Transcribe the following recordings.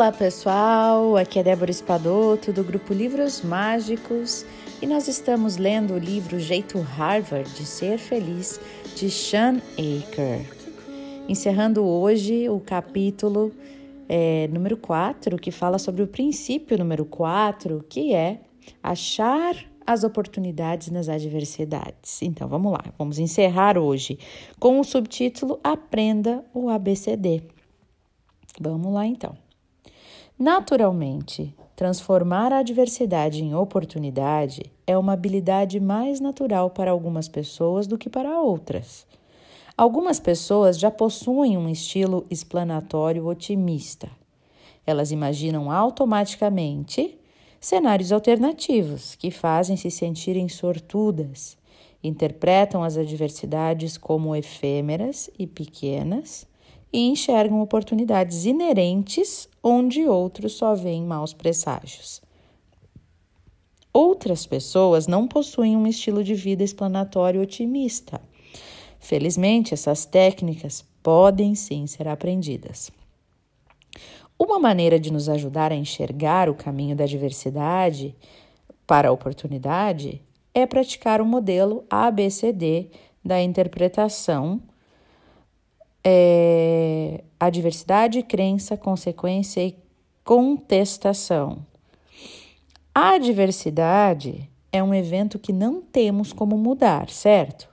Olá pessoal, aqui é Débora Espadoto do grupo Livros Mágicos e nós estamos lendo o livro Jeito Harvard de Ser Feliz de Sean Aker. Encerrando hoje o capítulo é, número 4, que fala sobre o princípio número 4, que é achar as oportunidades nas adversidades. Então vamos lá, vamos encerrar hoje com o subtítulo Aprenda o ABCD. Vamos lá então. Naturalmente, transformar a adversidade em oportunidade é uma habilidade mais natural para algumas pessoas do que para outras. Algumas pessoas já possuem um estilo explanatório otimista. Elas imaginam automaticamente cenários alternativos que fazem se sentirem sortudas, interpretam as adversidades como efêmeras e pequenas e enxergam oportunidades inerentes onde outros só veem maus presságios. Outras pessoas não possuem um estilo de vida explanatório otimista. Felizmente, essas técnicas podem sim ser aprendidas. Uma maneira de nos ajudar a enxergar o caminho da diversidade para a oportunidade é praticar o modelo ABCD da interpretação é, adversidade, crença, consequência e contestação. A adversidade é um evento que não temos como mudar, certo?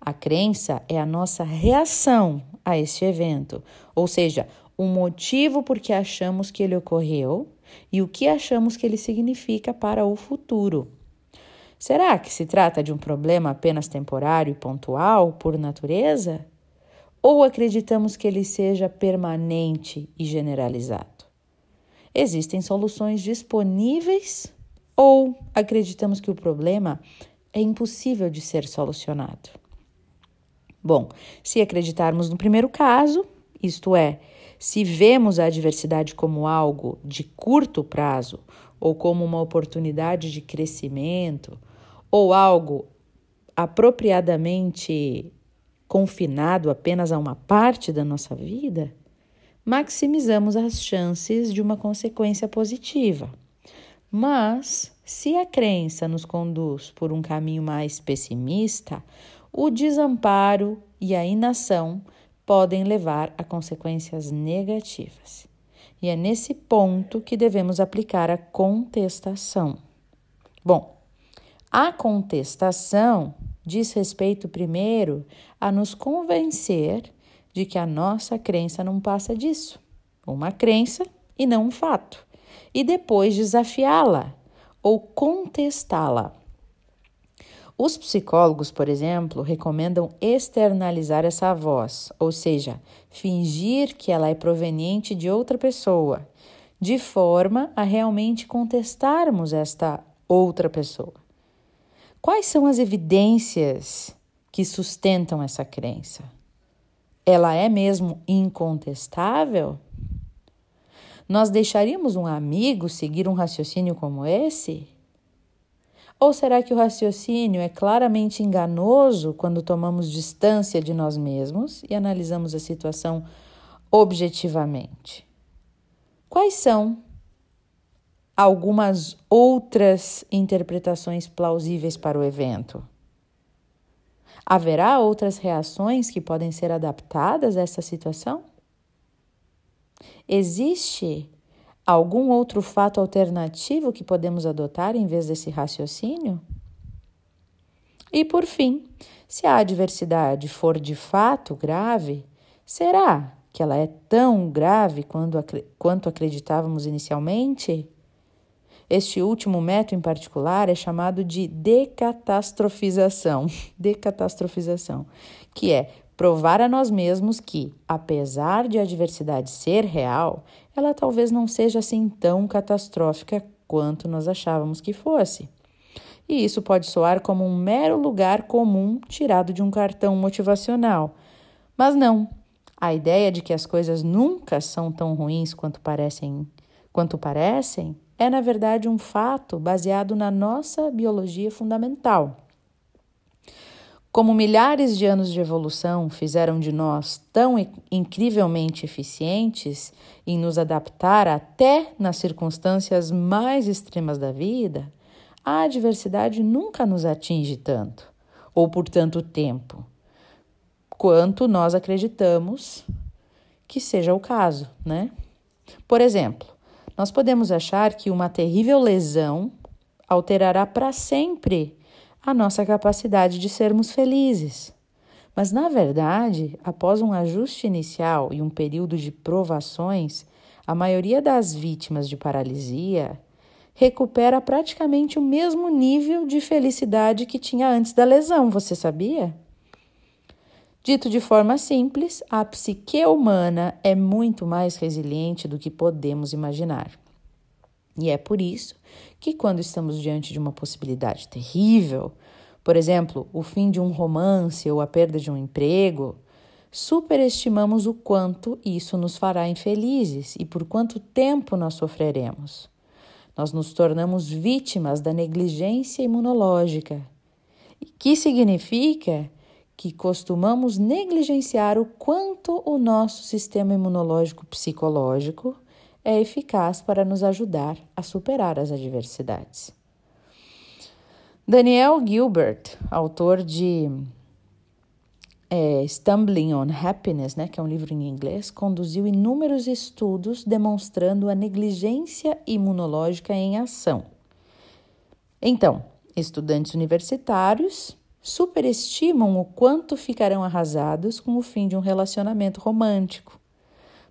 A crença é a nossa reação a este evento, ou seja, o motivo por que achamos que ele ocorreu e o que achamos que ele significa para o futuro. Será que se trata de um problema apenas temporário e pontual por natureza? Ou acreditamos que ele seja permanente e generalizado? Existem soluções disponíveis ou acreditamos que o problema é impossível de ser solucionado? Bom, se acreditarmos no primeiro caso, isto é, se vemos a adversidade como algo de curto prazo ou como uma oportunidade de crescimento ou algo apropriadamente confinado apenas a uma parte da nossa vida, maximizamos as chances de uma consequência positiva. Mas, se a crença nos conduz por um caminho mais pessimista, o desamparo e a inação podem levar a consequências negativas. E é nesse ponto que devemos aplicar a contestação. Bom, a contestação diz respeito primeiro a nos convencer de que a nossa crença não passa disso, uma crença e não um fato, e depois desafiá-la ou contestá-la. Os psicólogos, por exemplo, recomendam externalizar essa voz, ou seja, fingir que ela é proveniente de outra pessoa, de forma a realmente contestarmos esta outra pessoa. Quais são as evidências que sustentam essa crença? Ela é mesmo incontestável? Nós deixaríamos um amigo seguir um raciocínio como esse? Ou será que o raciocínio é claramente enganoso quando tomamos distância de nós mesmos e analisamos a situação objetivamente? Quais são algumas outras interpretações plausíveis para o evento. Haverá outras reações que podem ser adaptadas a essa situação? Existe algum outro fato alternativo que podemos adotar em vez desse raciocínio? E por fim, se a adversidade for de fato grave, será que ela é tão grave quanto acreditávamos inicialmente? Este último método em particular é chamado de decatastrofização, decatastrofização, que é provar a nós mesmos que, apesar de a adversidade ser real, ela talvez não seja assim tão catastrófica quanto nós achávamos que fosse. E isso pode soar como um mero lugar comum tirado de um cartão motivacional. Mas não. A ideia de que as coisas nunca são tão ruins quanto parecem, quanto parecem é, na verdade, um fato baseado na nossa biologia fundamental. Como milhares de anos de evolução fizeram de nós tão incrivelmente eficientes em nos adaptar até nas circunstâncias mais extremas da vida, a adversidade nunca nos atinge tanto, ou por tanto tempo, quanto nós acreditamos que seja o caso, né? Por exemplo, nós podemos achar que uma terrível lesão alterará para sempre a nossa capacidade de sermos felizes. Mas, na verdade, após um ajuste inicial e um período de provações, a maioria das vítimas de paralisia recupera praticamente o mesmo nível de felicidade que tinha antes da lesão, você sabia? Dito de forma simples, a psique humana é muito mais resiliente do que podemos imaginar. E é por isso que, quando estamos diante de uma possibilidade terrível, por exemplo, o fim de um romance ou a perda de um emprego, superestimamos o quanto isso nos fará infelizes e por quanto tempo nós sofreremos. Nós nos tornamos vítimas da negligência imunológica, que significa que costumamos negligenciar o quanto o nosso sistema imunológico psicológico é eficaz para nos ajudar a superar as adversidades. Daniel Gilbert, autor de é, Stumbling on Happiness, né, que é um livro em inglês, conduziu inúmeros estudos demonstrando a negligência imunológica em ação. Então, estudantes universitários superestimam o quanto ficarão arrasados com o fim de um relacionamento romântico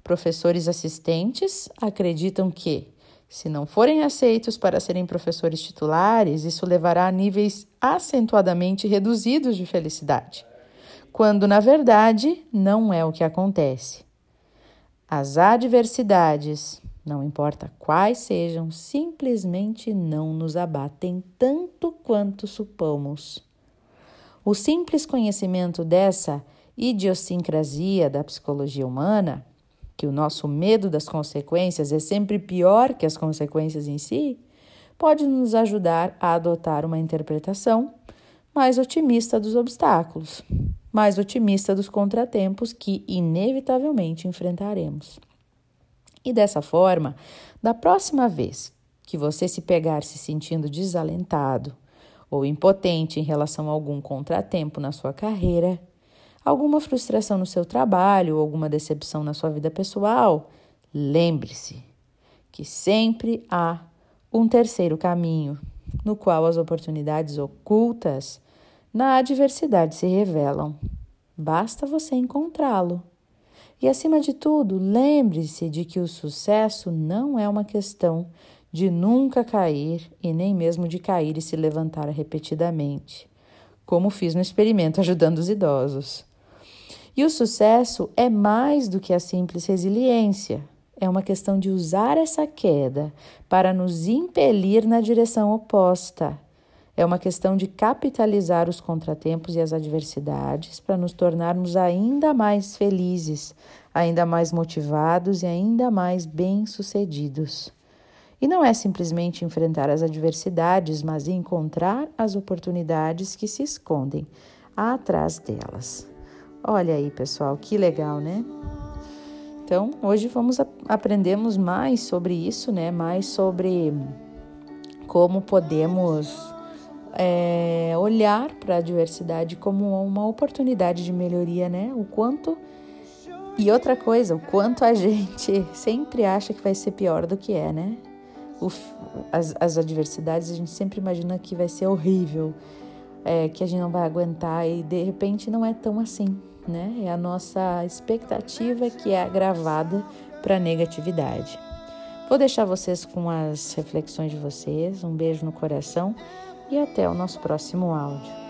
Professores assistentes acreditam que, se não forem aceitos para serem professores titulares, isso levará a níveis acentuadamente reduzidos de felicidade, quando na verdade não é o que acontece. As adversidades, não importa quais sejam, simplesmente não nos abatem tanto quanto supomos. O simples conhecimento dessa idiosincrasia da psicologia humana que o nosso medo das consequências é sempre pior que as consequências em si, pode nos ajudar a adotar uma interpretação mais otimista dos obstáculos, mais otimista dos contratempos que inevitavelmente enfrentaremos. E dessa forma, da próxima vez que você se pegar se sentindo desalentado ou impotente em relação a algum contratempo na sua carreira, alguma frustração no seu trabalho, alguma decepção na sua vida pessoal, lembre-se que sempre há um terceiro caminho, no qual as oportunidades ocultas na adversidade se revelam. Basta você encontrá-lo. E acima de tudo, lembre-se de que o sucesso não é uma questão de nunca cair e nem mesmo de cair e se levantar repetidamente, como fiz no experimento ajudando os idosos. E o sucesso é mais do que a simples resiliência. É uma questão de usar essa queda para nos impelir na direção oposta. É uma questão de capitalizar os contratempos e as adversidades para nos tornarmos ainda mais felizes, ainda mais motivados e ainda mais bem-sucedidos. E não é simplesmente enfrentar as adversidades, mas encontrar as oportunidades que se escondem atrás delas. Olha aí, pessoal, que legal, né? Então, hoje vamos aprendemos mais sobre isso, né? Mais sobre como podemos é, olhar para a diversidade como uma oportunidade de melhoria, né? O quanto e outra coisa, o quanto a gente sempre acha que vai ser pior do que é, né? As, as adversidades a gente sempre imagina que vai ser horrível, é, que a gente não vai aguentar e de repente não é tão assim, né? É a nossa expectativa que é agravada para a negatividade. Vou deixar vocês com as reflexões de vocês. Um beijo no coração e até o nosso próximo áudio.